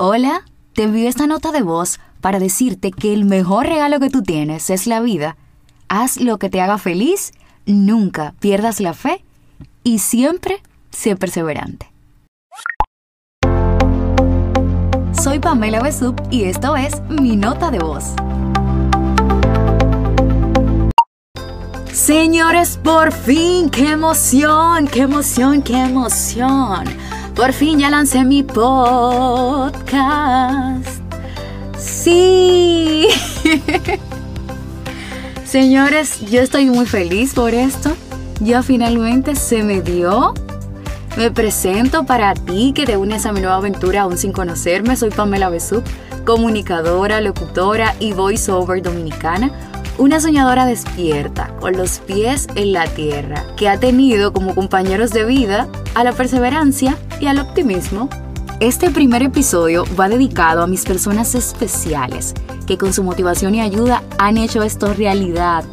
Hola, te envío esta nota de voz para decirte que el mejor regalo que tú tienes es la vida. Haz lo que te haga feliz, nunca pierdas la fe y siempre sé perseverante. Soy Pamela Besup y esto es Mi Nota de Voz. Señores, por fin, qué emoción, qué emoción, qué emoción. Por fin ya lancé mi podcast. Sí. Señores, yo estoy muy feliz por esto. Ya finalmente se me dio. Me presento para ti que te unes a mi nueva aventura aún sin conocerme. Soy Pamela Besup, comunicadora, locutora y voiceover dominicana una soñadora despierta, con los pies en la tierra, que ha tenido como compañeros de vida a la perseverancia y al optimismo. Este primer episodio va dedicado a mis personas especiales que con su motivación y ayuda han hecho esto realidad.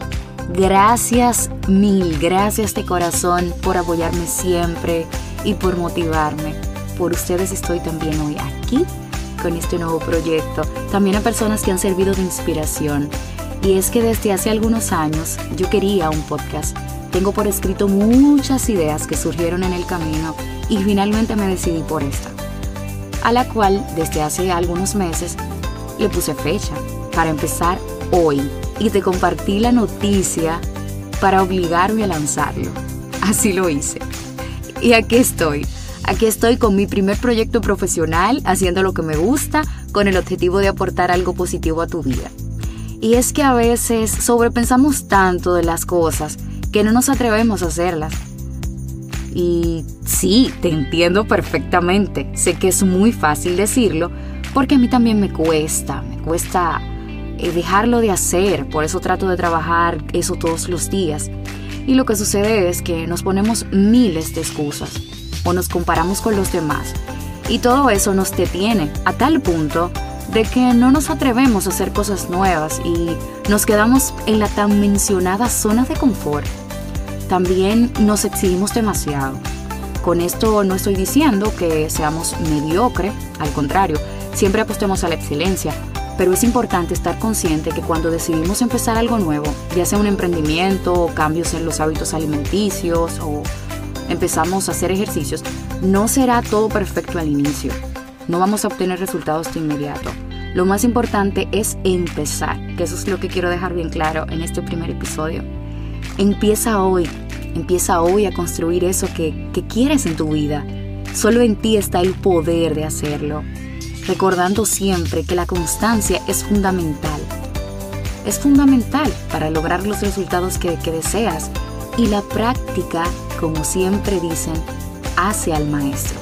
Gracias mil, gracias de corazón por apoyarme siempre y por motivarme. Por ustedes estoy también hoy aquí con este nuevo proyecto. También a personas que han servido de inspiración y es que desde hace algunos años yo quería un podcast. Tengo por escrito muchas ideas que surgieron en el camino y finalmente me decidí por esta, a la cual desde hace algunos meses le puse fecha para empezar hoy y te compartí la noticia para obligarme a lanzarlo. Así lo hice. Y aquí estoy. Aquí estoy con mi primer proyecto profesional, haciendo lo que me gusta, con el objetivo de aportar algo positivo a tu vida. Y es que a veces sobrepensamos tanto de las cosas que no nos atrevemos a hacerlas. Y sí, te entiendo perfectamente. Sé que es muy fácil decirlo porque a mí también me cuesta, me cuesta eh, dejarlo de hacer. Por eso trato de trabajar eso todos los días. Y lo que sucede es que nos ponemos miles de excusas o nos comparamos con los demás. Y todo eso nos detiene a tal punto de que no nos atrevemos a hacer cosas nuevas y nos quedamos en la tan mencionada zona de confort. También nos exigimos demasiado. Con esto no estoy diciendo que seamos mediocre, al contrario, siempre apostemos a la excelencia, pero es importante estar consciente que cuando decidimos empezar algo nuevo, ya sea un emprendimiento, cambios en los hábitos alimenticios o empezamos a hacer ejercicios, no será todo perfecto al inicio no vamos a obtener resultados de inmediato. Lo más importante es empezar, que eso es lo que quiero dejar bien claro en este primer episodio. Empieza hoy, empieza hoy a construir eso que, que quieres en tu vida. Solo en ti está el poder de hacerlo, recordando siempre que la constancia es fundamental. Es fundamental para lograr los resultados que, que deseas y la práctica, como siempre dicen, hace al maestro.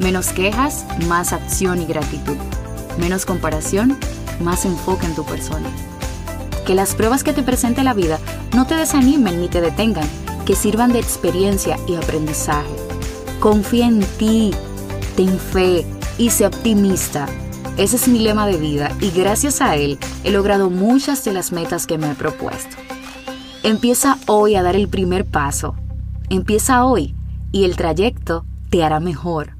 Menos quejas, más acción y gratitud. Menos comparación, más enfoque en tu persona. Que las pruebas que te presente la vida no te desanimen ni te detengan, que sirvan de experiencia y aprendizaje. Confía en ti, ten fe y sé optimista. Ese es mi lema de vida y gracias a él he logrado muchas de las metas que me he propuesto. Empieza hoy a dar el primer paso. Empieza hoy y el trayecto te hará mejor.